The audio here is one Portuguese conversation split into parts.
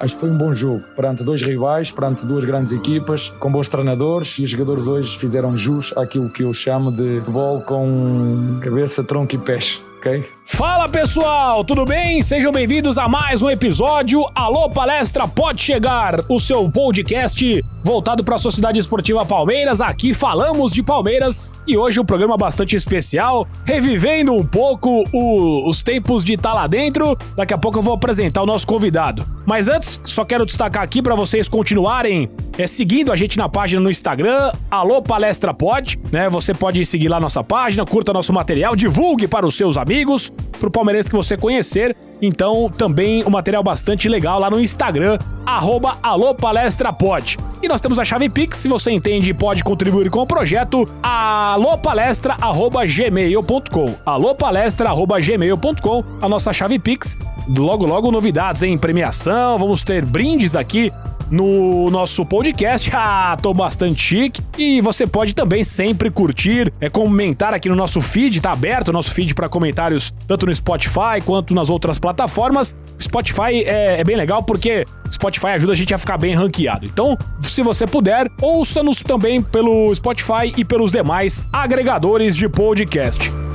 Acho que foi um bom jogo perante dois rivais, perante duas grandes equipas, com bons treinadores e os jogadores hoje fizeram jus àquilo que eu chamo de futebol com cabeça, tronco e pés. Okay? Fala pessoal, tudo bem? Sejam bem-vindos a mais um episódio. Alô Palestra Pode Chegar, o seu podcast voltado para a Sociedade Esportiva Palmeiras. Aqui falamos de Palmeiras e hoje um programa bastante especial, revivendo um pouco o, os tempos de estar tá lá dentro. Daqui a pouco eu vou apresentar o nosso convidado. Mas antes, só quero destacar aqui para vocês continuarem é, seguindo a gente na página no Instagram, Alô Palestra Pod, né? Você pode seguir lá nossa página, curta nosso material, divulgue para os seus amigos, para o palmeirense que você conhecer. Então, também um material bastante legal lá no Instagram, arroba alopalestrapod. E nós temos a chave Pix, se você entende e pode contribuir com o projeto, alopalestra.gmail.com alopalestra.gmail.com, a nossa chave Pix. Logo, logo novidades em premiação, vamos ter brindes aqui no nosso podcast. Ah, tô bastante chique. E você pode também sempre curtir, é comentar aqui no nosso feed, tá aberto o nosso feed para comentários tanto no Spotify quanto nas outras plataformas. Spotify é, é bem legal porque Spotify ajuda a gente a ficar bem ranqueado. Então, se você puder, ouça-nos também pelo Spotify e pelos demais agregadores de podcast.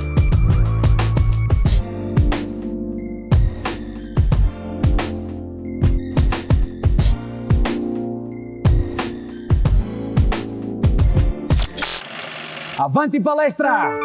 Avante palestra!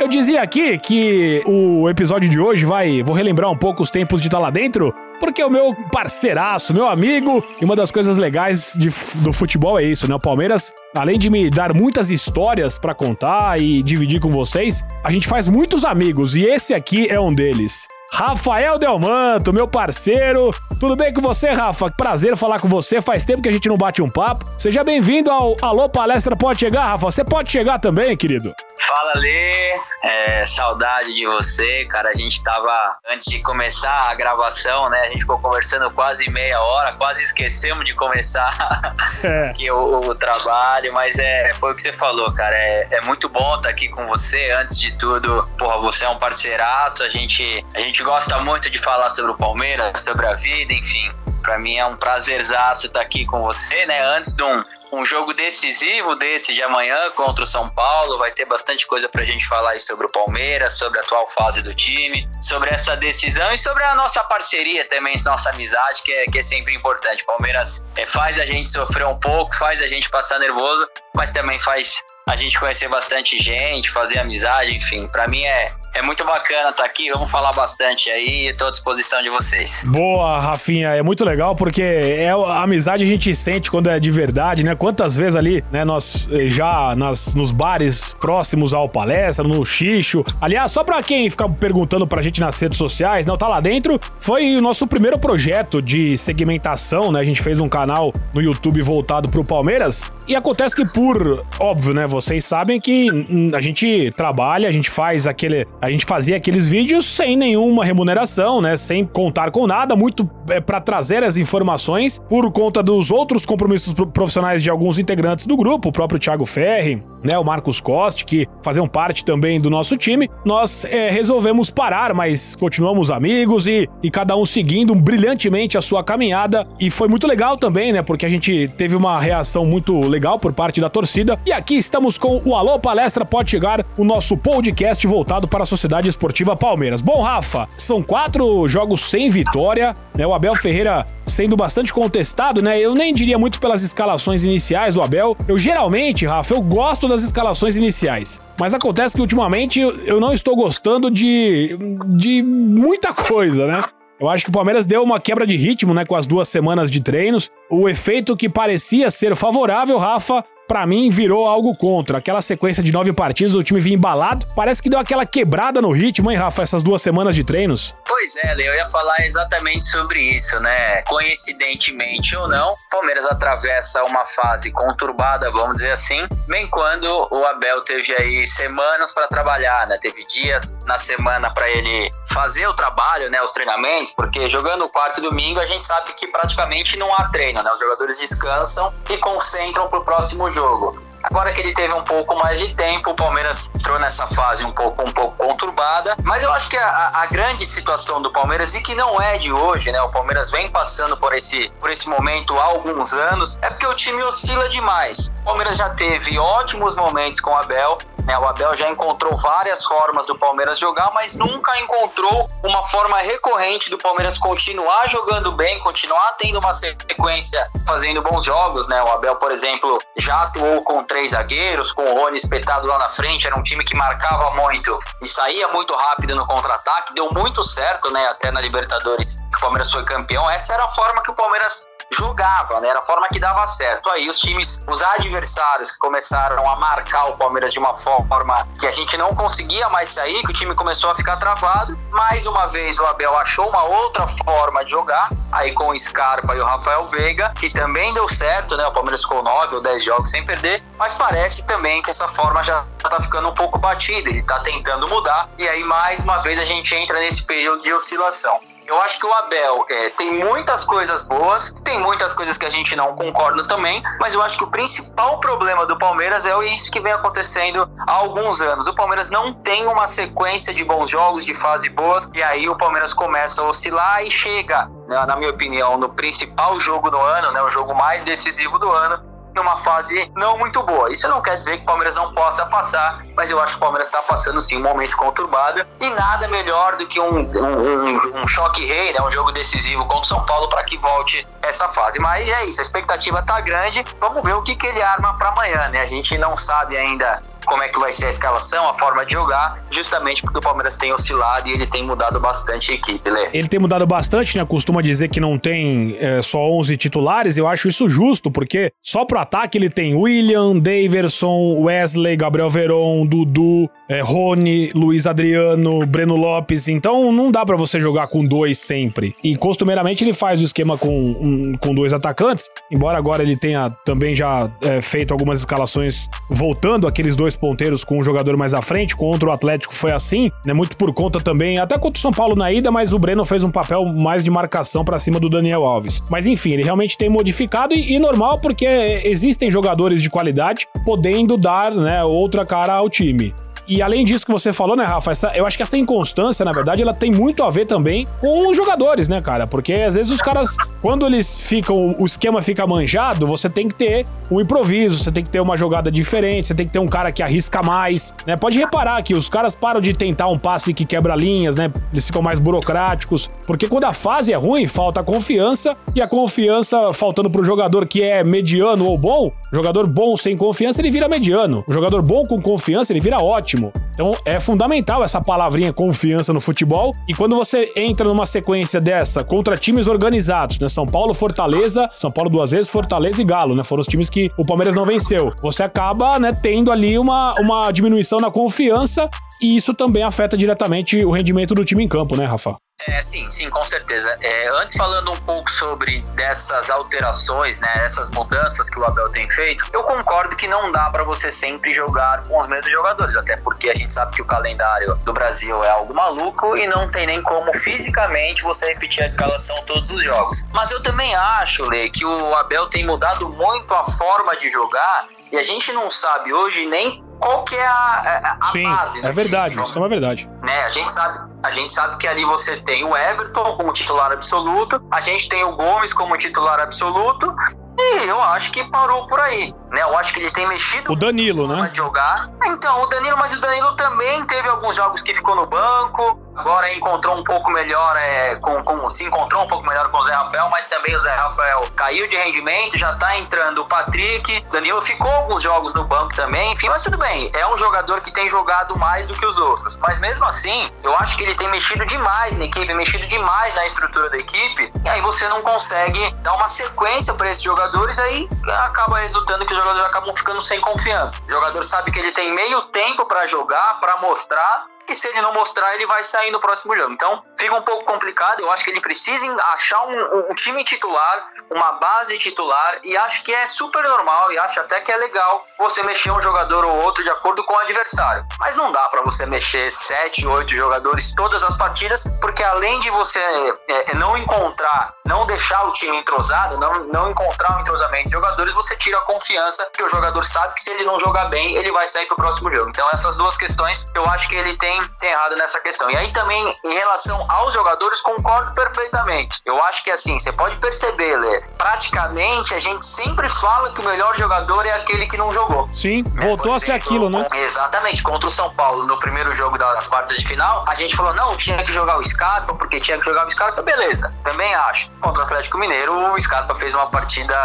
Eu dizia aqui que o episódio de hoje vai. Vou relembrar um pouco os tempos de estar tá lá dentro. Porque o meu parceiraço, meu amigo, e uma das coisas legais de, do futebol é isso, né? O Palmeiras, além de me dar muitas histórias para contar e dividir com vocês, a gente faz muitos amigos e esse aqui é um deles. Rafael Delmanto, meu parceiro. Tudo bem com você, Rafa? Prazer falar com você. Faz tempo que a gente não bate um papo. Seja bem-vindo ao Alô Palestra Pode Chegar, Rafa. Você pode chegar também, querido? Fala, Lê. É, saudade de você, cara. A gente tava, antes de começar a gravação, né? A gente ficou conversando quase meia hora, quase esquecemos de começar é. aqui o, o, trabalho, mas é, foi o que você falou, cara. É, é muito bom estar aqui com você. Antes de tudo, porra, você é um parceiraço. A gente, a gente gosta muito de falar sobre o Palmeiras, sobre a vida, enfim. Para mim é um prazerzaço estar aqui com você, né? Antes de um um jogo decisivo desse de amanhã contra o São Paulo. Vai ter bastante coisa pra gente falar aí sobre o Palmeiras, sobre a atual fase do time, sobre essa decisão e sobre a nossa parceria também, nossa amizade, que é, que é sempre importante. Palmeiras é, faz a gente sofrer um pouco, faz a gente passar nervoso, mas também faz a gente conhecer bastante gente, fazer amizade, enfim. Para mim é, é muito bacana estar tá aqui, vamos falar bastante aí, estou à disposição de vocês. Boa, Rafinha, é muito legal porque é a amizade a gente sente quando é de verdade, né? Quantas vezes ali, né, nós eh, já nas, nos bares próximos ao palestra, no xixo. Aliás, só pra quem fica perguntando pra gente nas redes sociais, não tá lá dentro, foi o nosso primeiro projeto de segmentação, né? A gente fez um canal no YouTube voltado pro Palmeiras e acontece que por, óbvio, né, vocês sabem que a gente trabalha, a gente faz aquele a gente fazia aqueles vídeos sem nenhuma remuneração, né? Sem contar com nada, muito é, para trazer as informações por conta dos outros compromissos profissionais de alguns integrantes do grupo, o próprio Thiago Ferri, né? O Marcos Costa, que faziam parte também do nosso time. Nós é, resolvemos parar, mas continuamos amigos e, e cada um seguindo brilhantemente a sua caminhada. E foi muito legal também, né? Porque a gente teve uma reação muito legal por parte da torcida. E aqui estamos com o Alô Palestra Pode Chegar, o nosso podcast voltado para Sociedade Esportiva Palmeiras. Bom, Rafa, são quatro jogos sem vitória, né? O Abel Ferreira sendo bastante contestado, né? Eu nem diria muito pelas escalações iniciais do Abel. Eu geralmente, Rafa, eu gosto das escalações iniciais. Mas acontece que ultimamente eu não estou gostando de, de muita coisa, né? Eu acho que o Palmeiras deu uma quebra de ritmo, né, com as duas semanas de treinos. O efeito que parecia ser favorável, Rafa, para mim virou algo contra. Aquela sequência de nove partidas, o time vinha embalado. Parece que deu aquela quebrada no ritmo, hein, Rafa, essas duas semanas de treinos? Pois é, eu ia falar exatamente sobre isso, né? Coincidentemente ou não, Palmeiras atravessa uma fase conturbada, vamos dizer assim, bem quando o Abel teve aí semanas para trabalhar, né? Teve dias na semana para ele fazer o trabalho, né? Os treinamentos, porque jogando quarto e domingo a gente sabe que praticamente não há treino, né? Os jogadores descansam e concentram pro próximo jogo jogo. Agora que ele teve um pouco mais de tempo, o Palmeiras entrou nessa fase um pouco, um pouco conturbada. Mas eu acho que a, a, grande situação do Palmeiras, e que não é de hoje, né? O Palmeiras vem passando por esse, por esse momento há alguns anos, é porque o time oscila demais. O Palmeiras já teve ótimos momentos com o Abel, né? O Abel já encontrou várias formas do Palmeiras jogar, mas nunca encontrou uma forma recorrente do Palmeiras continuar jogando bem, continuar tendo uma sequência fazendo bons jogos, né? O Abel, por exemplo, já atuou com três zagueiros, com o Rony espetado lá na frente, era um time que marcava muito e saía muito rápido no contra-ataque, deu muito certo, né? Até na Libertadores, que o Palmeiras foi campeão. Essa era a forma que o Palmeiras jogava, né? Era a forma que dava certo. Aí os times, os adversários que começaram a marcar o Palmeiras de uma forma que a gente não conseguia mais sair, que o time começou a ficar travado. Mais uma vez o Abel achou uma outra forma de jogar, aí com o Scarpa e o Rafael Veiga, que também deu certo, né? O Palmeiras ficou 9 ou 10 jogos sem perder, mas parece também que essa forma já tá ficando um pouco batida, ele tá tentando mudar, e aí mais uma vez a gente entra nesse período de oscilação. Eu acho que o Abel é, tem muitas coisas boas, tem muitas coisas que a gente não concorda também, mas eu acho que o principal problema do Palmeiras é isso que vem acontecendo há alguns anos. O Palmeiras não tem uma sequência de bons jogos, de fase boas, e aí o Palmeiras começa a oscilar e chega, né, na minha opinião, no principal jogo do ano, né, o jogo mais decisivo do ano, numa fase não muito boa. Isso não quer dizer que o Palmeiras não possa passar, mas eu acho que o Palmeiras está passando sim um momento conturbado e nada melhor do que um, um, um choque rei, né, um jogo decisivo contra o São Paulo para que volte essa fase. Mas é isso, a expectativa está grande. Vamos ver o que, que ele arma para amanhã, né? A gente não sabe ainda como é que vai ser a escalação, a forma de jogar, justamente porque o Palmeiras tem oscilado e ele tem mudado bastante a equipe. Ele tem mudado bastante, né? Costuma dizer que não tem é, só 11 titulares. Eu acho isso justo, porque só pro ataque ele tem William, Daverson, Wesley, Gabriel Veron, Dudu, é, Rony, Luiz Adriano, Breno Lopes. Então não dá para você jogar com dois sempre. E costumeiramente ele faz o esquema com, um, com dois atacantes, embora agora ele tenha também já é, feito algumas escalações voltando aqueles dois ponteiros com um jogador mais à frente. Contra o Atlético foi assim, né? Muito por conta também, até contra o São Paulo na ida, mas o Breno fez um papel mais de marcação para cima do Daniel Alves. Mas enfim, ele realmente tem modificado e, e normal porque existem jogadores de qualidade podendo dar né, outra cara ao time time. E além disso que você falou, né, Rafa, essa, eu acho que essa inconstância, na verdade, ela tem muito a ver também com os jogadores, né, cara? Porque às vezes os caras, quando eles ficam, o esquema fica manjado, você tem que ter um improviso, você tem que ter uma jogada diferente, você tem que ter um cara que arrisca mais, né? Pode reparar que os caras param de tentar um passe que quebra linhas, né? Eles ficam mais burocráticos, porque quando a fase é ruim, falta confiança, e a confiança faltando pro jogador que é mediano ou bom, jogador bom sem confiança, ele vira mediano. O jogador bom com confiança, ele vira ótimo Então é fundamental essa palavrinha confiança no futebol. E quando você entra numa sequência dessa contra times organizados, né? São Paulo, Fortaleza, São Paulo duas vezes, Fortaleza e Galo, né? Foram os times que o Palmeiras não venceu. Você acaba, né, tendo ali uma, uma diminuição na confiança e isso também afeta diretamente o rendimento do time em campo, né, Rafa? É, sim, sim, com certeza. É, antes falando um pouco sobre dessas alterações, né, essas mudanças que o Abel tem feito, eu concordo que não dá para você sempre jogar com os mesmos jogadores, até porque a gente sabe que o calendário do Brasil é algo maluco e não tem nem como fisicamente você repetir a escalação todos os jogos. Mas eu também acho, Lê, que o Abel tem mudado muito a forma de jogar e a gente não sabe hoje nem qual que é a, a Sim, base. É verdade, time, isso é uma verdade. Né? A, gente sabe, a gente sabe que ali você tem o Everton como titular absoluto, a gente tem o Gomes como titular absoluto, e eu acho que parou por aí. Né? Eu acho que ele tem mexido. O Danilo, né? De jogar. Então, o Danilo, mas o Danilo também teve alguns jogos que ficou no banco. Agora encontrou um pouco melhor, é, com, com, se encontrou um pouco melhor com o Zé Rafael, mas também o Zé Rafael caiu de rendimento, já tá entrando o Patrick. Danilo ficou alguns jogos no banco também, enfim, mas tudo bem. É um jogador que tem jogado mais do que os outros. Mas mesmo assim, eu acho que ele tem mexido demais na equipe, mexido demais na estrutura da equipe. E aí você não consegue dar uma sequência para esses jogadores, aí acaba resultando que os jogadores acabam ficando sem confiança. O jogador sabe que ele tem meio tempo para jogar, para mostrar que se ele não mostrar, ele vai sair no próximo jogo. Então, fica um pouco complicado. Eu acho que ele precisa achar um, um time titular, uma base titular, e acho que é super normal e acho até que é legal você mexer um jogador ou outro de acordo com o adversário. Mas não dá para você mexer sete, oito jogadores todas as partidas, porque além de você é, não encontrar, não deixar o time entrosado, não, não encontrar um entrosamento de jogadores, você tira a confiança que o jogador sabe que se ele não jogar bem, ele vai sair pro próximo jogo. Então essas duas questões, eu acho que ele tem, tem errado nessa questão. E aí também, em relação aos jogadores, concordo perfeitamente. Eu acho que assim, você pode perceber, Lê, praticamente a gente sempre fala que o melhor jogador é aquele que não jogou. Sim, voltou exemplo, a ser aquilo, né? Exatamente. Contra o São Paulo, no primeiro jogo das quartas de final, a gente falou, não, tinha que jogar o Scarpa, porque tinha que jogar o Scarpa, beleza. Também acho. Contra o Atlético Mineiro, o Scarpa fez uma partida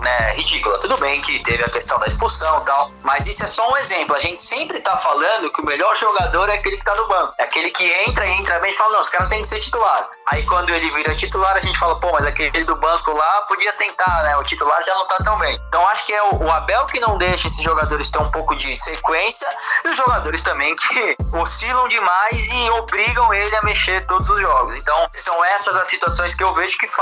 né, ridícula. Tudo bem que teve a questão da expulsão e tal, mas isso é só um exemplo. A gente sempre tá falando que o melhor jogador é aquele que tá no banco. É aquele que entra e entra bem e fala, não, os caras têm que ser titular. Aí quando ele vira titular, a gente fala, pô, mas aquele do banco lá podia tentar, né? O titular já não tá tão bem. Então acho que é o, Abel que não deixa esses jogadores ter um pouco de sequência e os jogadores também que oscilam demais e obrigam ele a mexer todos os jogos. Então são essas as situações que eu vejo que fazem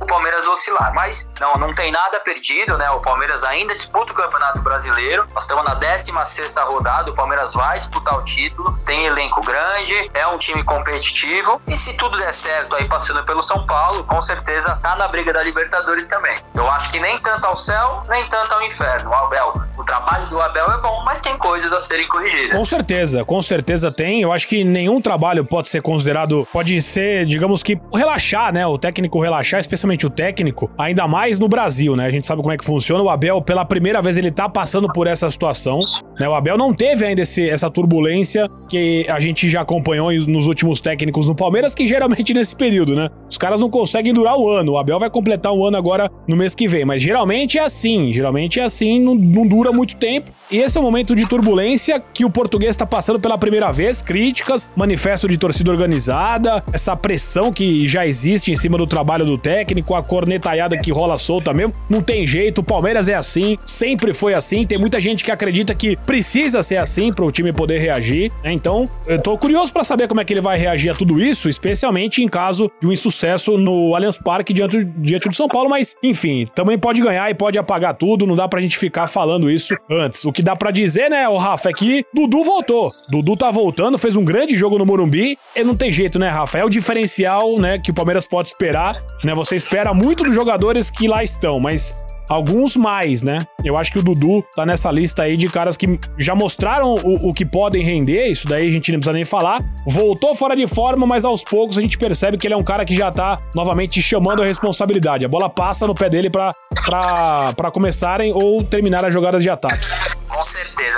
o Palmeiras oscilar. Mas não, não tem nada perdido, né? O Palmeiras ainda disputa o Campeonato Brasileiro. Nós estamos na 16 rodada, o Palmeiras vai disputar o título, tem elenco grande, é um time competitivo e se tudo der certo aí passando pelo São Paulo, com certeza tá na briga da Libertadores também. Eu acho que nem tanto ao céu, nem tanto ao inferno. O Abel, o trabalho do Abel é bom, mas tem coisas a serem corrigidas. Com certeza, com certeza tem. Eu acho que nenhum trabalho pode ser considerado, pode ser, digamos que, relaxar, né? O técnico relaxar, especialmente o técnico, ainda mais no Brasil, né? A gente sabe como é que funciona. O Abel, pela primeira vez, ele tá passando por essa situação. Né? O Abel não teve ainda esse, essa turbulência que a gente já acompanhou nos últimos técnicos no Palmeiras, que geralmente nesse período, né? Os caras não conseguem durar o ano. O Abel vai completar um ano agora no mês que vem, mas geralmente é assim. Geralmente é assim, não, não dura muito tempo. E esse é o momento de turbulência que o português está passando pela primeira vez. Críticas, manifesto de torcida organizada, essa pressão que já existe em cima do trabalho do técnico, a cornetalhada que rola solta mesmo. Não tem jeito, o Palmeiras é assim, sempre foi assim. Tem muita gente que acredita que precisa ser assim para o time poder reagir. Né? Então, eu tô curioso para saber como é que ele vai reagir a tudo isso, especialmente em caso de um insucesso no Allianz Parque diante, diante do São Paulo. Mas, enfim, também pode ganhar e pode apagar tudo. Não dá pra gente ficar falando isso antes. O que dá para dizer, né, o Rafa, é que Dudu voltou. Dudu tá voltando, fez um grande jogo no Morumbi. E não tem jeito, né, Rafa? É o diferencial, né, que o Palmeiras pode esperar. Né? Você espera muito dos jogadores que lá estão, mas Alguns mais, né? Eu acho que o Dudu tá nessa lista aí de caras que já mostraram o, o que podem render, isso daí a gente não precisa nem falar. Voltou fora de forma, mas aos poucos a gente percebe que ele é um cara que já tá novamente chamando a responsabilidade. A bola passa no pé dele para começarem ou terminar as jogadas de ataque. Com certeza,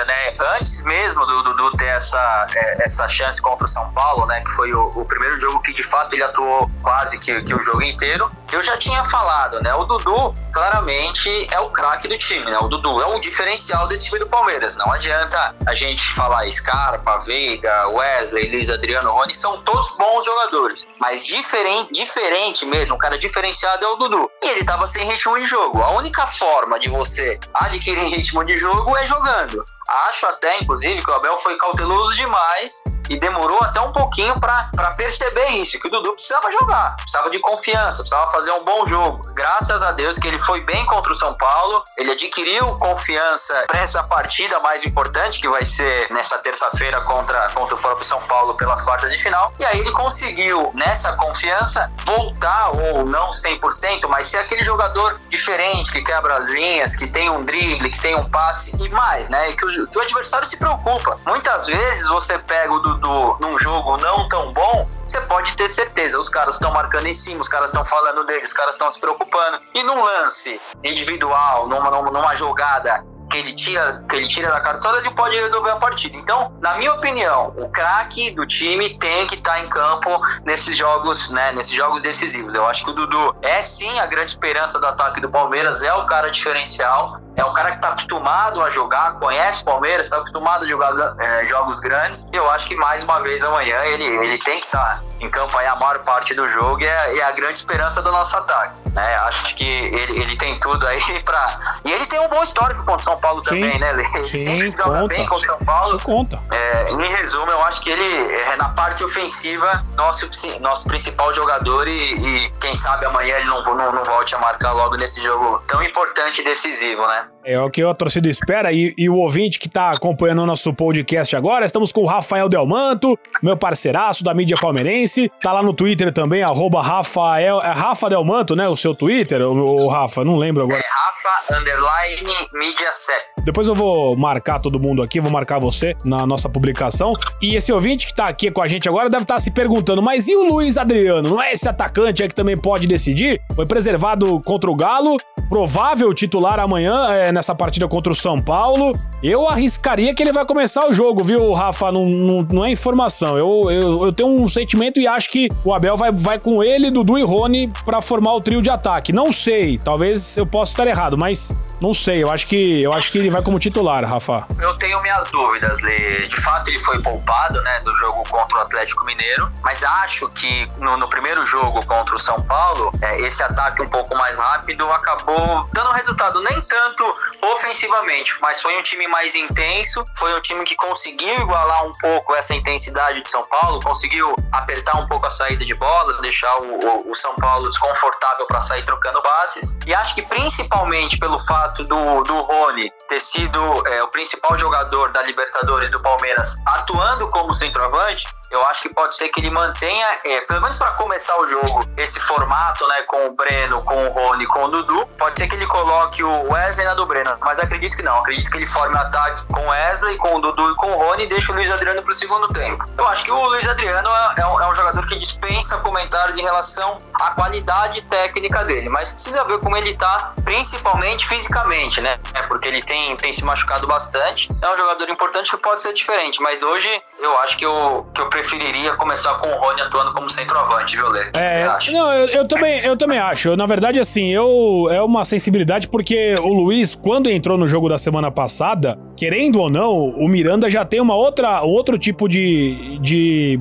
Antes mesmo do Dudu ter essa, é, essa chance contra o São Paulo, né? Que foi o, o primeiro jogo que de fato ele atuou quase que, que o jogo inteiro. Eu já tinha falado, né? O Dudu, claramente, é o craque do time, né? O Dudu é o diferencial desse time do Palmeiras. Não adianta a gente falar Scarpa, Veiga, Wesley, Luiz Adriano, Rony, são todos bons jogadores. Mas diferente, diferente mesmo, um cara diferenciado é o Dudu. E ele tava sem ritmo de jogo. A única forma de você adquirir ritmo de jogo é jogando. Acho até, inclusive, que o Abel foi cauteloso demais e demorou até um pouquinho para perceber isso, que o Dudu precisava jogar, precisava de confiança, precisava fazer um bom jogo. Graças a Deus que ele foi bem contra o São Paulo, ele adquiriu confiança para essa partida mais importante, que vai ser nessa terça-feira contra, contra o próprio São Paulo pelas quartas de final, e aí ele conseguiu, nessa confiança, voltar, ou não 100%, mas ser aquele jogador diferente, que quebra as linhas, que tem um drible, que tem um passe e mais, né? E que o que o adversário se preocupa. Muitas vezes você pega o Dudu num jogo não tão bom, você pode ter certeza, os caras estão marcando em cima, os caras estão falando dele, os caras estão se preocupando. E num lance individual, numa, numa jogada que ele tira, que ele tira da cartola, ele pode resolver a partida. Então, na minha opinião, o craque do time tem que estar tá em campo nesses jogos, né, nesses jogos decisivos. Eu acho que o Dudu é sim a grande esperança do ataque do Palmeiras, é o cara diferencial é um cara que tá acostumado a jogar, conhece o Palmeiras, tá acostumado a jogar é, jogos grandes. Eu acho que mais uma vez amanhã ele, ele tem que estar tá em campo aí a maior parte do jogo e é, é, a grande esperança do nosso ataque. Né? Acho que ele, ele tem tudo aí para E ele tem um bom histórico contra o São Paulo sim, também, né? Ele sim, sempre joga conta. bem contra o São Paulo. Isso conta. É, em resumo, eu acho que ele, é, na parte ofensiva, nosso, nosso principal jogador e, e quem sabe amanhã ele não, não, não volte a marcar logo nesse jogo tão importante e decisivo, né? É o que a torcida espera e, e o ouvinte que está acompanhando o nosso podcast agora, estamos com o Rafael Delmanto, meu parceiraço da mídia palmeirense, tá lá no Twitter também, arroba Rafael, é Rafa Delmanto, né, o seu Twitter, o, Rafa, não lembro agora. É Rafa, underline, mídia 7. Depois eu vou marcar todo mundo aqui, vou marcar você na nossa publicação. E esse ouvinte que tá aqui com a gente agora deve estar tá se perguntando, mas e o Luiz Adriano? Não é esse atacante é que também pode decidir? Foi preservado contra o Galo, provável titular amanhã é, nessa partida contra o São Paulo. Eu arriscaria que ele vai começar o jogo, viu, Rafa? Não, não, não é informação. Eu, eu, eu, tenho um sentimento e acho que o Abel vai, vai com ele, Dudu e Rony para formar o trio de ataque. Não sei, talvez eu possa estar errado, mas não sei. Eu acho que eu acho que ele vai como titular, Rafa. Eu tenho minhas dúvidas. De fato, ele foi poupado, né, do jogo contra o Atlético Mineiro, mas acho que no, no primeiro jogo contra o São Paulo, é, esse ataque um pouco mais rápido acabou dando resultado nem tanto ofensivamente, mas foi um time mais intenso, foi um time que conseguiu igualar um pouco essa intensidade de São Paulo, conseguiu apertar um pouco a saída de bola, deixar o, o, o São Paulo desconfortável para sair trocando bases. E acho que principalmente pelo fato do, do Rony ter sido é, o principal jogador da Libertadores do Palmeiras atuando como centroavante, eu acho que pode ser que ele mantenha, é, pelo menos para começar o jogo, esse formato, né, com o Breno, com o Rony, com o Dudu. Pode ser que ele coloque o Wesley na do Breno, mas acredito que não. Acredito que ele forme o ataque com o Wesley, com o Dudu e com o Rony e deixe o Luiz Adriano pro segundo tempo. Eu acho que o Luiz Adriano é, é, um, é um jogador que dispensa comentários em relação à qualidade técnica dele, mas precisa ver como ele tá, principalmente fisicamente, né? É porque ele tem, tem se machucado bastante. É um jogador importante que pode ser diferente, mas hoje eu acho que eu, que eu preferiria começar com o Rony atuando como centroavante, viu, Lê? O que é, você acha? Não, eu, eu, também, eu também acho. Na verdade, assim, eu é uma sensibilidade porque o Luiz, quando entrou no jogo da semana passada, querendo ou não, o Miranda já tem uma outra, outro tipo de, de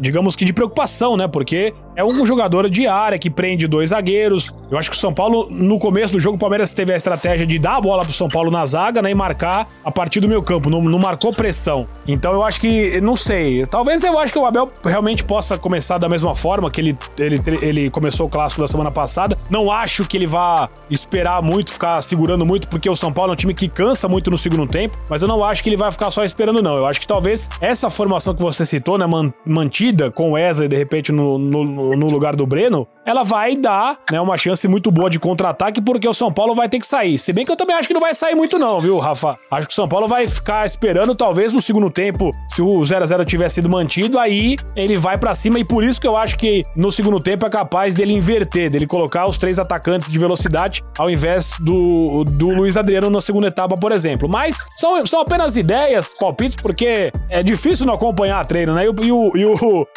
digamos que de preocupação, né? Porque é um jogador de área que prende dois zagueiros. Eu acho que o São Paulo, no começo do jogo, o Palmeiras teve a estratégia de dar a bola pro São Paulo na zaga, né? E marcar a partir do meio campo. Não, não marcou pressão. Então eu acho que, não sei. Talvez eu acho que o Abel realmente possa começar da mesma forma que ele, ele, ele começou o clássico da semana passada. Não acho que ele vá esperar muito, ficar segurando muito, porque o São Paulo é um time que cansa muito no segundo tempo. Mas eu não acho que ele vai ficar só esperando, não. Eu acho que talvez essa formação que você citou, né? Mantida com o Wesley, de repente, no, no no, lugar do Breno, ela vai dar né, uma chance muito boa de contra-ataque, porque o São Paulo vai ter que sair. Se bem que eu também acho que não vai sair muito, não, viu, Rafa? Acho que o São Paulo vai ficar esperando, talvez no segundo tempo, se o 0x0 tiver sido mantido, aí ele vai para cima, e por isso que eu acho que no segundo tempo é capaz dele inverter, dele colocar os três atacantes de velocidade ao invés do, do Luiz Adriano na segunda etapa, por exemplo. Mas são, são apenas ideias, palpites, porque é difícil não acompanhar a treino, né? E, o, e o, e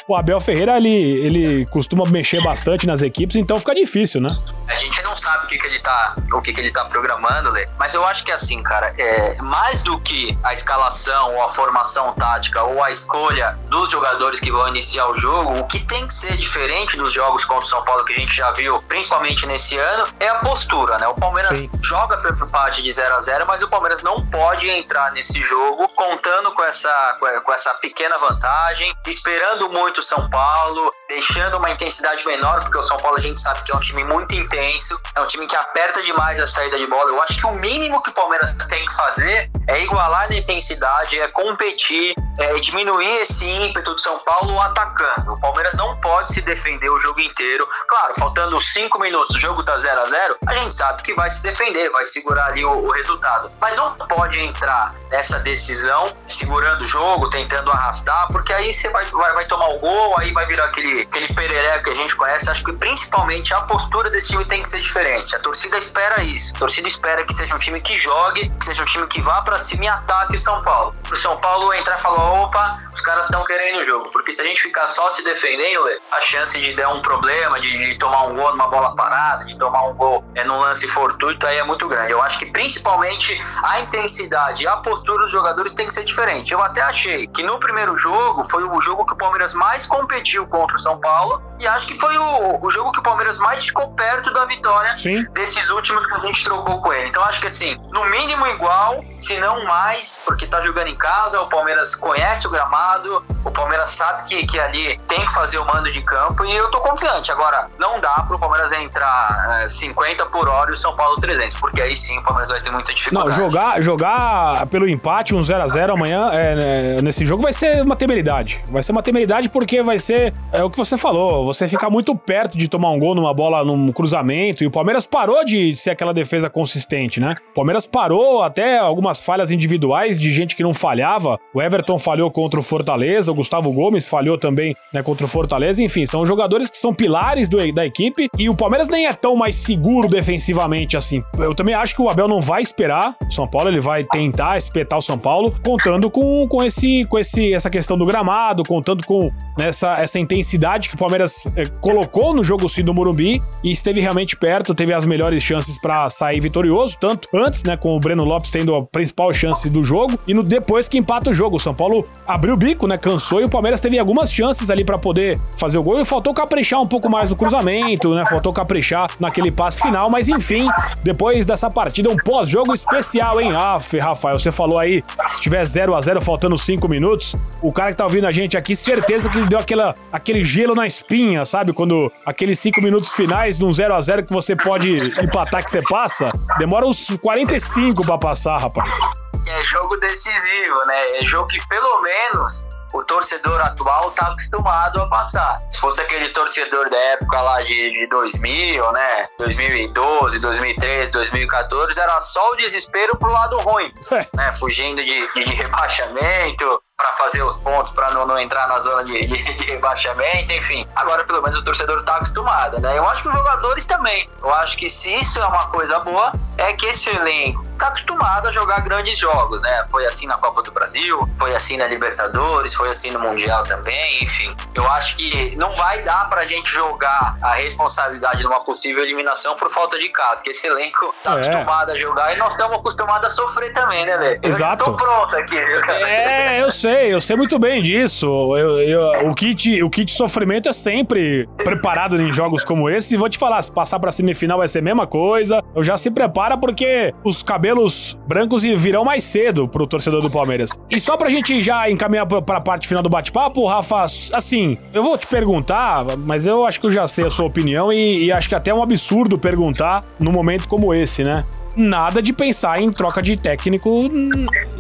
o, Abel Ferreira, ele, ele costuma mexer bastante nas equipes, então fica difícil, né? A gente não sabe o que, que ele tá, o que, que ele tá programando, Lê, mas eu acho que assim, cara, é mais do que a escalação ou a formação tática ou a escolha dos jogadores que vão iniciar o jogo, o que tem que ser diferente dos jogos contra o São Paulo que a gente já viu, principalmente nesse ano, é a postura, né? O Palmeiras Sim. joga pelo empate de 0 a 0 mas o Palmeiras não pode entrar nesse jogo contando com essa, com essa pequena vantagem, esperando muito o São Paulo, deixando uma intensidade menor, porque o São Paulo a gente sabe que é um time muito intenso, é um time que aperta demais a saída de bola. Eu acho que o mínimo que o Palmeiras tem que fazer é igualar a intensidade, é competir, é diminuir esse ímpeto do São Paulo atacando. O Palmeiras não pode se defender o jogo inteiro. Claro, faltando cinco minutos, o jogo tá 0 a 0 a gente sabe que vai se defender, vai segurar ali o, o resultado. Mas não pode entrar nessa decisão segurando o jogo, tentando arrastar, porque aí você vai, vai, vai tomar o gol, aí vai virar aquele, aquele perereca que a gente conhece. Acho que principalmente a postura desse time tem que ser diferente. A torcida espera isso. A torcida espera que seja um time que jogue, que seja um time que vá para cima e ataque o São Paulo. O São Paulo entrar e falar: opa, os caras estão querendo o jogo. Porque se a gente ficar só se defendendo, a chance de dar um problema, de, de tomar um gol numa bola parada, de tomar um gol é, num lance fortuito, aí é muito grande. Eu acho que principalmente a intensidade e a postura dos jogadores tem que ser diferente. Eu até achei que no primeiro jogo foi o jogo que o Palmeiras mais competiu contra o São Paulo e acho que foi o, o jogo que o Palmeiras mais ficou perto da vitória Sim. desses últimos que a gente trocou com ele. Então acho que assim, no mínimo igual, se não mais, porque tá jogando em casa, o Palmeiras conhece o gramado, o Palmeiras sabe que, que ali tem que fazer o mando de campo e eu tô confiante. Agora, não dá pro Palmeiras entrar é, 50 por hora e o São Paulo 300, porque aí sim o Palmeiras vai ter muita dificuldade. Não, jogar, jogar pelo empate, um 0 a 0 amanhã, é, né, nesse jogo vai ser uma temeridade. Vai ser uma temeridade porque vai ser é, o que você falou você ficar muito perto de tomar um gol numa bola, num cruzamento, e o Palmeiras parou de ser aquela defesa consistente, né? O Palmeiras parou até algumas falhas individuais de gente que não falhava. O Everton falhou contra o Fortaleza, o Gustavo Gomes falhou também né, contra o Fortaleza. Enfim, são jogadores que são pilares do, da equipe e o Palmeiras nem é tão mais seguro defensivamente assim. Eu também acho que o Abel não vai esperar o São Paulo, ele vai tentar espetar o São Paulo, contando com, com, esse, com esse, essa questão do gramado, contando com nessa, essa intensidade que o Palmeiras é, colocou no jogo sim do Morumbi e esteve realmente perto, teve as melhores chances para sair vitorioso, tanto antes, né, com o Breno Lopes tendo a principal chance do jogo e no depois que empata o jogo. O São Paulo abriu o bico, né, cansou e o Palmeiras teve algumas chances ali para poder fazer o gol e faltou caprichar um pouco mais no cruzamento, né, faltou caprichar naquele passe final, mas enfim, depois dessa partida um pós-jogo especial, hein? Ah, Rafael, você falou aí, se tiver 0 a 0 faltando 5 minutos, o cara que tá ouvindo a gente aqui, certeza que deu aquela, aquele gelo na espinha sabe? Quando aqueles cinco minutos finais num 0 a 0 que você pode empatar que você passa, demora uns 45 para passar, rapaz. É jogo decisivo, né? É jogo que pelo menos o torcedor atual tá acostumado a passar. Se fosse aquele torcedor da época lá de, de 2000, né? 2012, 2013, 2014, era só o desespero pro lado ruim, é. né? Fugindo de, de rebaixamento, para fazer os pontos, para não, não, entrar na zona de, de, de, rebaixamento, enfim. Agora, pelo menos, o torcedor está acostumado, né? Eu acho que os jogadores também. Eu acho que se isso é uma coisa boa, é que esse elenco está acostumado a jogar grandes jogos, né? Foi assim na Copa do Brasil, foi assim na Libertadores, foi assim no Mundial também, enfim. Eu acho que não vai dar pra gente jogar a responsabilidade numa possível eliminação por falta de casa, que esse elenco tá é. acostumado a jogar e nós estamos acostumados a sofrer também, né, Lê? Exato. Eu tô pronto aqui. É, eu sei sei, eu sei muito bem disso. Eu, eu, o, kit, o kit sofrimento é sempre preparado em jogos como esse. E vou te falar, se passar pra semifinal vai ser a mesma coisa. Eu já se prepara porque os cabelos brancos virão mais cedo pro torcedor do Palmeiras. E só pra gente já encaminhar pra parte final do bate-papo, Rafa, assim, eu vou te perguntar, mas eu acho que eu já sei a sua opinião e, e acho que até é um absurdo perguntar num momento como esse, né? Nada de pensar em troca de técnico,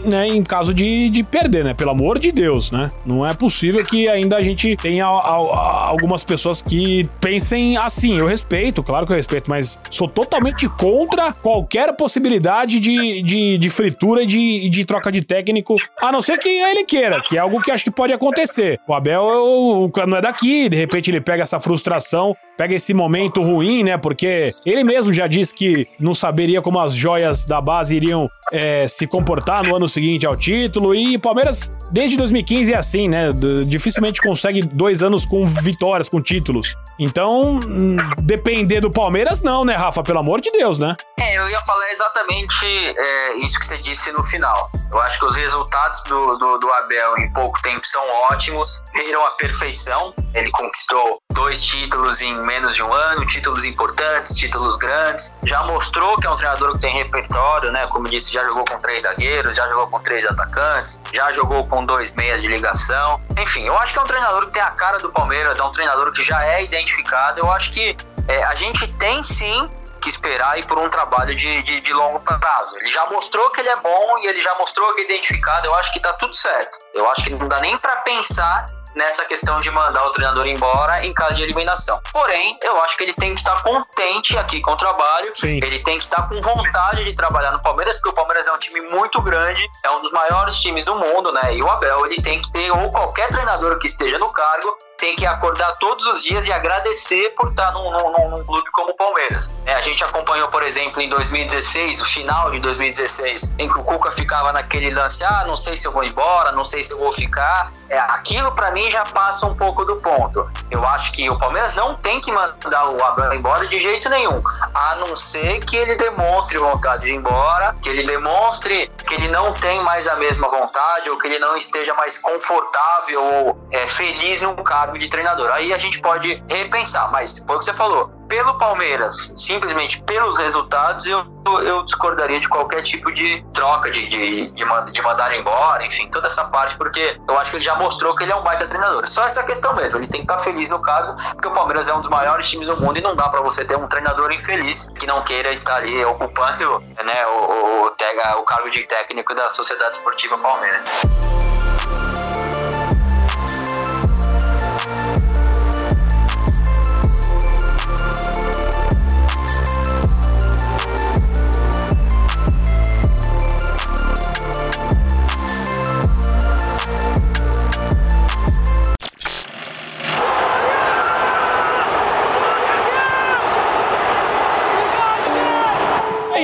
né, em caso de, de perder, né? Pelo amor de Deus, né? Não é possível que ainda a gente tenha algumas pessoas que pensem assim. Eu respeito, claro que eu respeito, mas sou totalmente contra qualquer possibilidade de, de, de fritura e de, de troca de técnico, a não ser que ele queira, que é algo que acho que pode acontecer. O Abel o, não é daqui, de repente ele pega essa frustração, pega esse momento ruim, né? Porque ele mesmo já disse que não saberia como as joias da base iriam é, se comportar no ano seguinte ao título. E Palmeiras, desde 2015, é assim, né? Dificilmente consegue dois anos com vitórias, com títulos. Então, hum, depender do Palmeiras, não, né, Rafa? Pelo amor de Deus, né? É, eu ia falar exatamente é, isso que você disse no final. Eu acho que os resultados do, do, do Abel em pouco tempo são ótimos, viram a perfeição. Ele conquistou dois títulos em menos de um ano, títulos importantes, títulos grandes. Já mostrou que é um treinador que tem repertório, né? Como disse, já jogou com três zagueiros, já jogou com três atacantes, já jogou com dois meias de ligação. Enfim, eu acho que é um treinador que tem a cara do Palmeiras, é um treinador que já é identificado. Eu acho que é, a gente tem sim que esperar e por um trabalho de, de, de, longo prazo. Ele já mostrou que ele é bom e ele já mostrou que é identificado. Eu acho que tá tudo certo. Eu acho que não dá nem para pensar nessa questão de mandar o treinador embora em caso de eliminação. Porém, eu acho que ele tem que estar contente aqui com o trabalho, Sim. ele tem que estar com vontade de trabalhar no Palmeiras, porque o Palmeiras é um time muito grande, é um dos maiores times do mundo, né? E o Abel, ele tem que ter, ou qualquer treinador que esteja no cargo, tem que acordar todos os dias e agradecer por estar num, num, num clube como o Palmeiras. É, a gente acompanhou, por exemplo, em 2016, o final de 2016, em que o Cuca ficava naquele lance, ah, não sei se eu vou embora, não sei se eu vou ficar. É, aquilo para mim já passa um pouco do ponto. Eu acho que o Palmeiras não tem que mandar o Abel embora de jeito nenhum, a não ser que ele demonstre vontade de ir embora, que ele demonstre que ele não tem mais a mesma vontade ou que ele não esteja mais confortável ou é, feliz no cargo de treinador. Aí a gente pode repensar, mas foi o que você falou pelo Palmeiras, simplesmente pelos resultados, eu, eu discordaria de qualquer tipo de troca, de, de, de, de mandar embora, enfim, toda essa parte, porque eu acho que ele já mostrou que ele é um baita treinador. Só essa questão mesmo, ele tem que estar feliz no cargo, porque o Palmeiras é um dos maiores times do mundo e não dá para você ter um treinador infeliz que não queira estar ali ocupando né, o, o, o, o cargo de técnico da Sociedade Esportiva Palmeiras.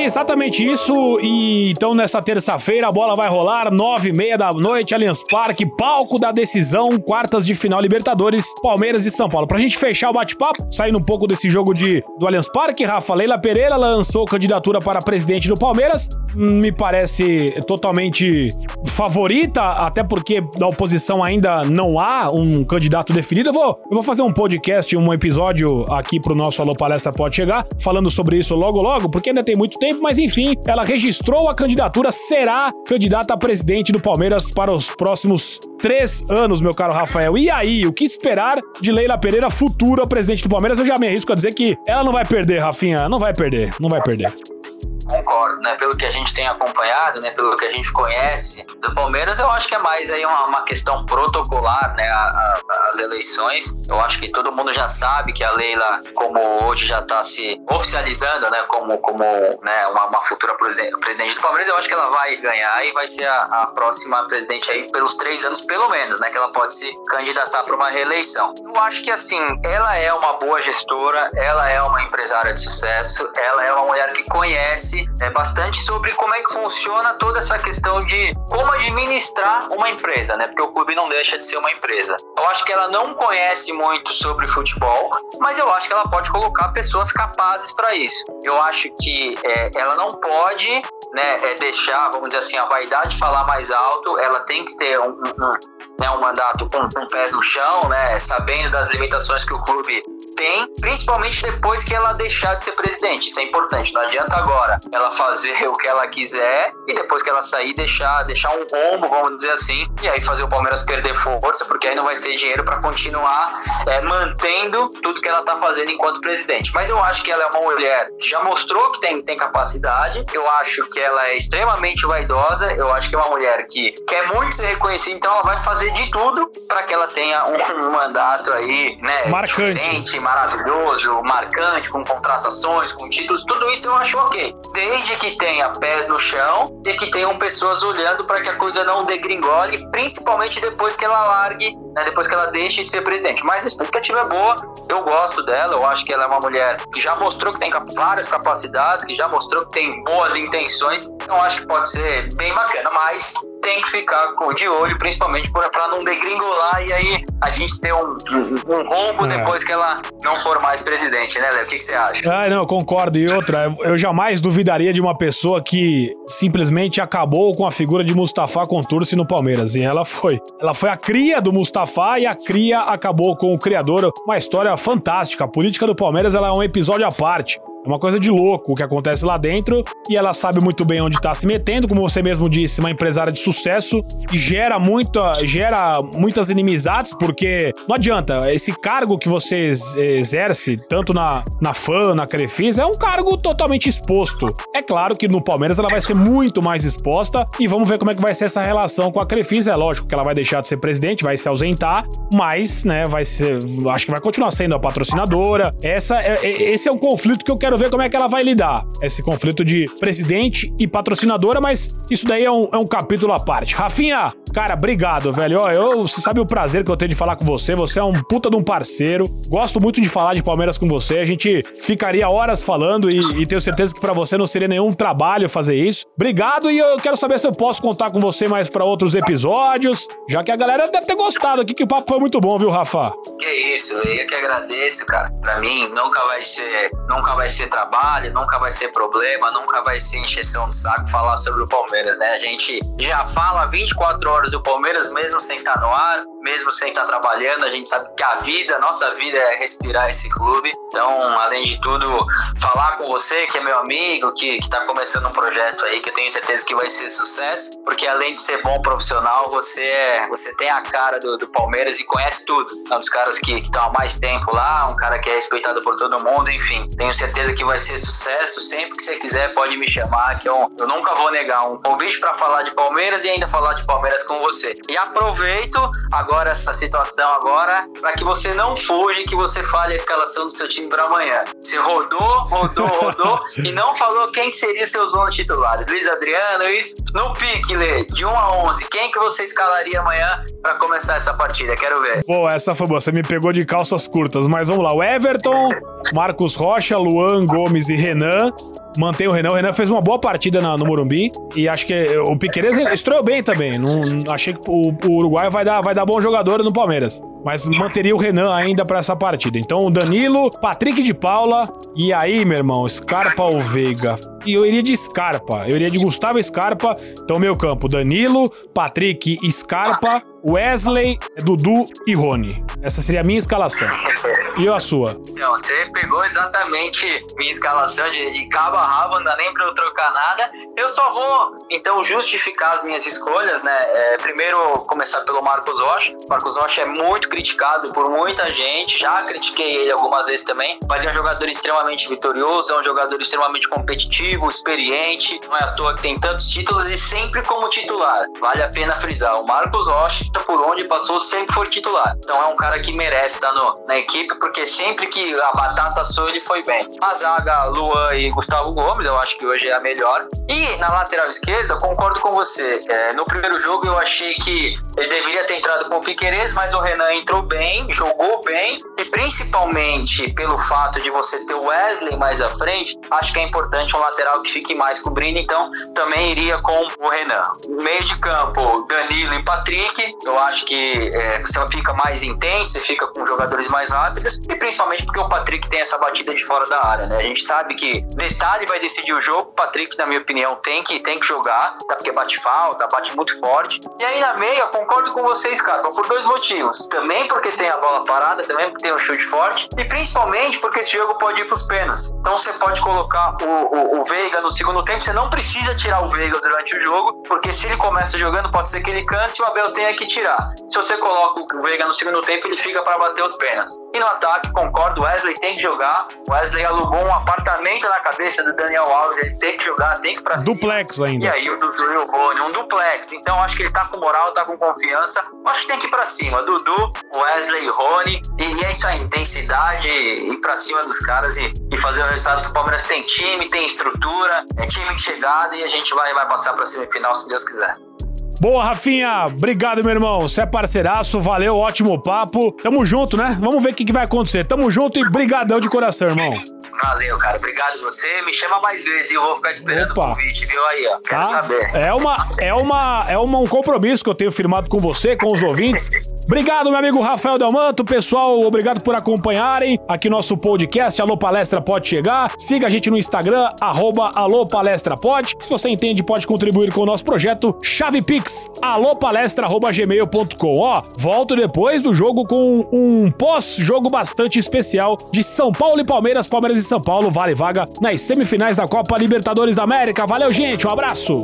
Exatamente isso. E então nessa terça-feira a bola vai rolar, nove e meia da noite, Allianz Parque, palco da decisão, quartas de final Libertadores, Palmeiras e São Paulo. Pra gente fechar o bate-papo, saindo um pouco desse jogo de, do Allianz Parque, Rafa Leila Pereira lançou candidatura para presidente do Palmeiras. Me parece totalmente favorita, até porque da oposição ainda não há um candidato definido. Eu vou, eu vou fazer um podcast, um episódio aqui pro nosso Alô Palestra Pode Chegar, falando sobre isso logo logo, porque ainda tem muito tempo, mas enfim, ela registrou a candidatura, será candidata a presidente do Palmeiras para os próximos três anos, meu caro Rafael. E aí, o que esperar de Leila Pereira, futura presidente do Palmeiras? Eu já me arrisco a dizer que ela não vai perder, Rafinha, não vai perder, não vai perder concordo, né? Pelo que a gente tem acompanhado, né? Pelo que a gente conhece do Palmeiras, eu acho que é mais aí uma, uma questão protocolar, né? A, a, as eleições. Eu acho que todo mundo já sabe que a Leila, como hoje já está se oficializando, né? Como, como né? Uma, uma, futura presidente do Palmeiras, eu acho que ela vai ganhar e vai ser a, a próxima presidente aí pelos três anos, pelo menos, né? Que ela pode se candidatar para uma reeleição. Eu acho que assim, ela é uma boa gestora, ela é uma empresária de sucesso, ela é uma mulher que conhece é, bastante sobre como é que funciona toda essa questão de como administrar uma empresa, né? Porque o clube não deixa de ser uma empresa. Eu acho que ela não conhece muito sobre futebol, mas eu acho que ela pode colocar pessoas capazes para isso. Eu acho que é, ela não pode né, é, deixar, vamos dizer assim, a vaidade falar mais alto, ela tem que ter um, um, né, um mandato com, com pés no chão, né, sabendo das limitações que o clube tem, principalmente depois que ela deixar de ser presidente. Isso é importante. Não adianta agora ela fazer o que ela quiser e depois que ela sair deixar, deixar um rombo, vamos dizer assim, e aí fazer o Palmeiras perder força, porque aí não vai ter dinheiro para continuar é, mantendo tudo que ela tá fazendo enquanto presidente. Mas eu acho que ela é uma mulher que já mostrou que tem, tem capacidade, eu acho que ela é extremamente vaidosa, eu acho que é uma mulher que quer muito ser reconhecida, então ela vai fazer de tudo para que ela tenha um, mandato aí, né, marcante, diferente, maravilhoso, marcante, com contratações, com títulos, tudo isso eu acho ok desde que tenha pés no chão e que tenham pessoas olhando para que a coisa não degringole, principalmente depois que ela largue, né, depois que ela deixe de ser presidente. Mas a expectativa é boa, eu gosto dela, eu acho que ela é uma mulher que já mostrou que tem várias capacidades, que já mostrou que tem boas intenções, então acho que pode ser bem bacana, mas tem que ficar de olho, principalmente para não degringolar e aí a gente ter um, um, rombo é. depois que ela não for mais presidente, né, Léo? O que, que, você acha? Ah, não, eu concordo. E outra, eu jamais duvidaria de uma pessoa que simplesmente acabou com a figura de Mustafa Contursi no Palmeiras. E ela foi. Ela foi a cria do Mustafa e a cria acabou com o criador. Uma história fantástica. A política do Palmeiras ela é um episódio à parte. Uma coisa de louco o que acontece lá dentro e ela sabe muito bem onde está se metendo, como você mesmo disse, uma empresária de sucesso e gera muita, gera muitas inimizades porque não adianta, esse cargo que você exerce tanto na na FAN, na Crefisa, é um cargo totalmente exposto. É claro que no Palmeiras ela vai ser muito mais exposta e vamos ver como é que vai ser essa relação com a Crefisa. É lógico que ela vai deixar de ser presidente, vai se ausentar, mas, né, vai ser, acho que vai continuar sendo a patrocinadora. Essa é, é esse é um conflito que eu quero ver como é que ela vai lidar. Esse conflito de presidente e patrocinadora, mas isso daí é um, é um capítulo à parte. Rafinha, Cara, obrigado, velho. Ó, eu, você sabe o prazer que eu tenho de falar com você. Você é um puta de um parceiro. Gosto muito de falar de Palmeiras com você. A gente ficaria horas falando e, e tenho certeza que para você não seria nenhum trabalho fazer isso. Obrigado e eu quero saber se eu posso contar com você mais para outros episódios, já que a galera deve ter gostado aqui, que o papo foi muito bom, viu, Rafa? Que isso, eu que agradeço, cara. Pra mim, nunca vai ser, nunca vai ser trabalho, nunca vai ser problema, nunca vai ser encheção de saco falar sobre o Palmeiras, né? A gente já fala 24 horas do Palmeiras, mesmo sem estar no ar, mesmo sem estar trabalhando, a gente sabe que a vida, a nossa vida é respirar esse clube. Então, além de tudo, falar com você, que é meu amigo, que, que tá começando um projeto aí, que eu tenho certeza que vai ser sucesso, porque além de ser bom profissional, você é, você tem a cara do, do Palmeiras e conhece tudo. É um dos caras que estão há mais tempo lá, um cara que é respeitado por todo mundo, enfim. Tenho certeza que vai ser sucesso. Sempre que você quiser, pode me chamar, que eu, eu nunca vou negar um convite para falar de Palmeiras e ainda falar de Palmeiras com você. E aproveito agora essa situação agora para que você não fuja e que você fale a escalação do seu time para amanhã. Você rodou, rodou, rodou e não falou quem seria seus 11 titulares. Luiz Adriano, isso no pique, Lê, de 1 a 11. Quem que você escalaria amanhã para começar essa partida? Quero ver. Pô, essa foi boa. Você me pegou de calças curtas, mas vamos lá. O Everton, Marcos Rocha, Luan Gomes e Renan mantém o Renan. O Renan fez uma boa partida na, no Morumbi e acho que o Piqueires estreou bem também. Não, achei que o, o Uruguai vai dar, vai dar bom jogador no Palmeiras. Mas manteria o Renan ainda para essa partida. Então, o Danilo, Patrick de Paula e aí, meu irmão, Scarpa ou Veiga? E eu iria de Scarpa. Eu iria de Gustavo Scarpa. Então, meu campo, Danilo, Patrick, Scarpa, Wesley, Dudu e Rony. Essa seria a minha escalação. E a sua? Então, você pegou exatamente minha escalação de, de cabo a rabo, não dá nem pra eu trocar nada. Eu só vou, então, justificar as minhas escolhas, né? É, primeiro, começar pelo Marcos Rocha. Marcos Rocha é muito criticado por muita gente, já critiquei ele algumas vezes também, mas é um jogador extremamente vitorioso, é um jogador extremamente competitivo, experiente, não é à toa que tem tantos títulos e sempre como titular. Vale a pena frisar, o Marcos Rocha, por onde passou, sempre foi titular. Então é um cara que merece estar no, na equipe, porque sempre que a batata assou, ele foi bem. A zaga, Luan e Gustavo Gomes, eu acho que hoje é a melhor. E na lateral esquerda, concordo com você. É, no primeiro jogo eu achei que ele deveria ter entrado com o Piqueires, mas o Renan entrou bem, jogou bem, e principalmente pelo fato de você ter o Wesley mais à frente, acho que é importante um lateral que fique mais cobrindo, então também iria com o Renan. Meio de campo, Danilo e Patrick, eu acho que é, você fica mais intenso, você fica com jogadores mais rápidos, e principalmente porque o Patrick tem essa batida de fora da área, né? A gente sabe que detalhe vai decidir o jogo, o Patrick, na minha opinião, tem que, tem que jogar, tá? Porque bate falta, bate muito forte. E aí na meia, concordo com vocês, cara, por dois motivos. Também porque tem a bola parada, também porque tem um chute forte, e principalmente porque esse jogo pode ir pros pênaltis. Então você pode colocar o, o, o Veiga no segundo tempo, você não precisa tirar o Veiga durante o jogo, porque se ele começa jogando, pode ser que ele canse e o Abel tenha que tirar. Se você coloca o Veiga no segundo tempo, ele fica para bater os pênaltis. E no ataque, concordo, Wesley tem que jogar. Wesley alugou um apartamento na cabeça do Daniel Alves, ele tem que jogar, tem que ir pra cima. Duplex ainda. E aí o Dudu e o Boni, um duplex. Então acho que ele tá com moral, tá com confiança. Acho que tem que ir pra cima. Dudu, Wesley e Rony. E, e, é isso aí, intensidade, ir pra cima dos caras e, e fazer o resultado que o Palmeiras tem time, tem estrutura, é time de chegada e a gente vai, vai passar pra semifinal se Deus quiser. Boa, Rafinha. Obrigado, meu irmão. Você é parceiraço. Valeu, ótimo papo. Tamo junto, né? Vamos ver o que, que vai acontecer. Tamo junto e brigadão de coração, irmão. Valeu, cara. Obrigado você. Me chama mais vezes e eu vou ficar esperando Opa. o convite, viu? Aí, ó. Quero tá? saber. É, uma, é, uma, é uma, um compromisso que eu tenho firmado com você, com os ouvintes. Obrigado, meu amigo Rafael Delmanto. Pessoal, obrigado por acompanharem aqui nosso podcast. Alô Palestra Pode Chegar. Siga a gente no Instagram, arroba Alô Palestra Pode. Se você entende, pode contribuir com o nosso projeto Chave Pix, alopalestra.gmail.com. Ó, volto depois do jogo com um pós-jogo bastante especial de São Paulo e Palmeiras, Palmeiras e São Paulo. Vale vaga nas semifinais da Copa Libertadores da América. Valeu, gente. Um abraço.